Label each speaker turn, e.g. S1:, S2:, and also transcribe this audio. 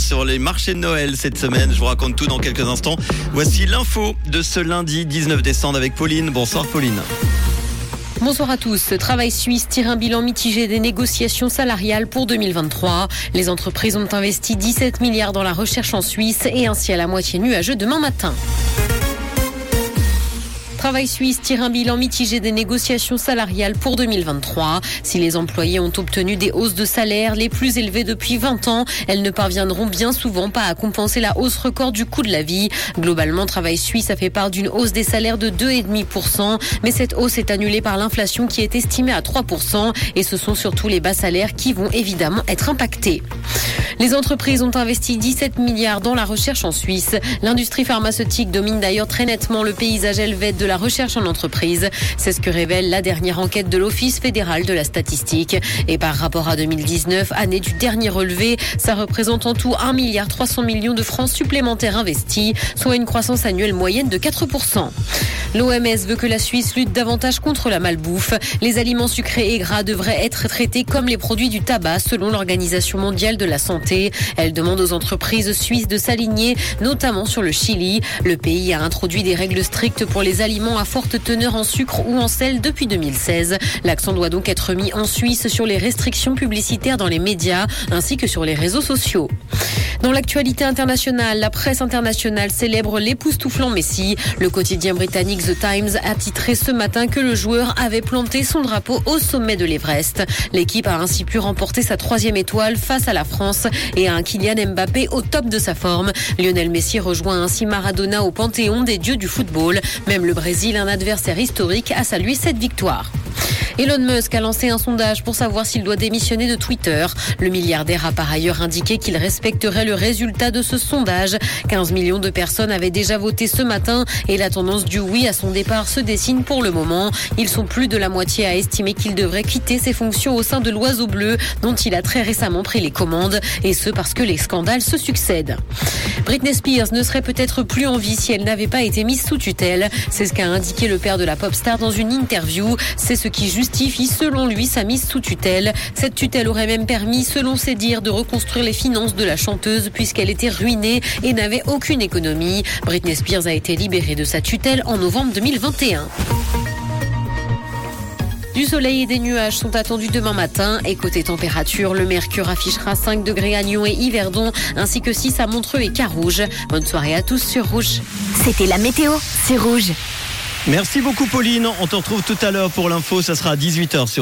S1: sur les marchés de Noël cette semaine. Je vous raconte tout dans quelques instants. Voici l'info de ce lundi 19 décembre avec Pauline. Bonsoir Pauline.
S2: Bonsoir à tous. Travail suisse tire un bilan mitigé des négociations salariales pour 2023. Les entreprises ont investi 17 milliards dans la recherche en Suisse et un ciel à moitié nuageux demain matin. Travail Suisse tire un bilan mitigé des négociations salariales pour 2023. Si les employés ont obtenu des hausses de salaire les plus élevées depuis 20 ans, elles ne parviendront bien souvent pas à compenser la hausse record du coût de la vie. Globalement, Travail Suisse a fait part d'une hausse des salaires de 2,5%, mais cette hausse est annulée par l'inflation qui est estimée à 3% et ce sont surtout les bas salaires qui vont évidemment être impactés. Les entreprises ont investi 17 milliards dans la recherche en Suisse. L'industrie pharmaceutique domine d'ailleurs très nettement le paysage helvète de la recherche en entreprise. C'est ce que révèle la dernière enquête de l'Office fédéral de la statistique. Et par rapport à 2019, année du dernier relevé, ça représente en tout 1 milliard 300 millions de francs supplémentaires investis, soit une croissance annuelle moyenne de 4%. L'OMS veut que la Suisse lutte davantage contre la malbouffe. Les aliments sucrés et gras devraient être traités comme les produits du tabac selon l'Organisation mondiale de la santé. Elle demande aux entreprises suisses de s'aligner, notamment sur le Chili. Le pays a introduit des règles strictes pour les aliments à forte teneur en sucre ou en sel depuis 2016. L'accent doit donc être mis en Suisse sur les restrictions publicitaires dans les médias ainsi que sur les réseaux sociaux. Dans l'actualité internationale, la presse internationale célèbre l'époustouflant Messi. Le quotidien britannique The Times a titré ce matin que le joueur avait planté son drapeau au sommet de l'Everest. L'équipe a ainsi pu remporter sa troisième étoile face à la France et à un Kylian Mbappé au top de sa forme. Lionel Messi rejoint ainsi Maradona au panthéon des dieux du football. Même le Brésil, un adversaire historique, a salué cette victoire. Elon Musk a lancé un sondage pour savoir s'il doit démissionner de Twitter. Le milliardaire a par ailleurs indiqué qu'il respecterait le résultat de ce sondage. 15 millions de personnes avaient déjà voté ce matin et la tendance du oui à son départ se dessine pour le moment. Ils sont plus de la moitié à estimer qu'il devrait quitter ses fonctions au sein de l'Oiseau Bleu, dont il a très récemment pris les commandes, et ce parce que les scandales se succèdent. Britney Spears ne serait peut-être plus en vie si elle n'avait pas été mise sous tutelle. C'est ce qu'a indiqué le père de la pop star dans une interview. C'est ce qui justifie, selon lui, sa mise sous tutelle. Cette tutelle aurait même permis, selon ses dires, de reconstruire les finances de la chanteuse puisqu'elle était ruinée et n'avait aucune économie. Britney Spears a été libérée de sa tutelle en novembre 2021. Du soleil et des nuages sont attendus demain matin. Et côté température, le mercure affichera 5 degrés à Lyon et Yverdon, ainsi que 6 à Montreux et Carouge. Bonne soirée à tous sur Rouge.
S3: C'était la météo, c'est Rouge.
S1: Merci beaucoup Pauline. On te retrouve tout à l'heure pour l'info. Ça sera à 18h sur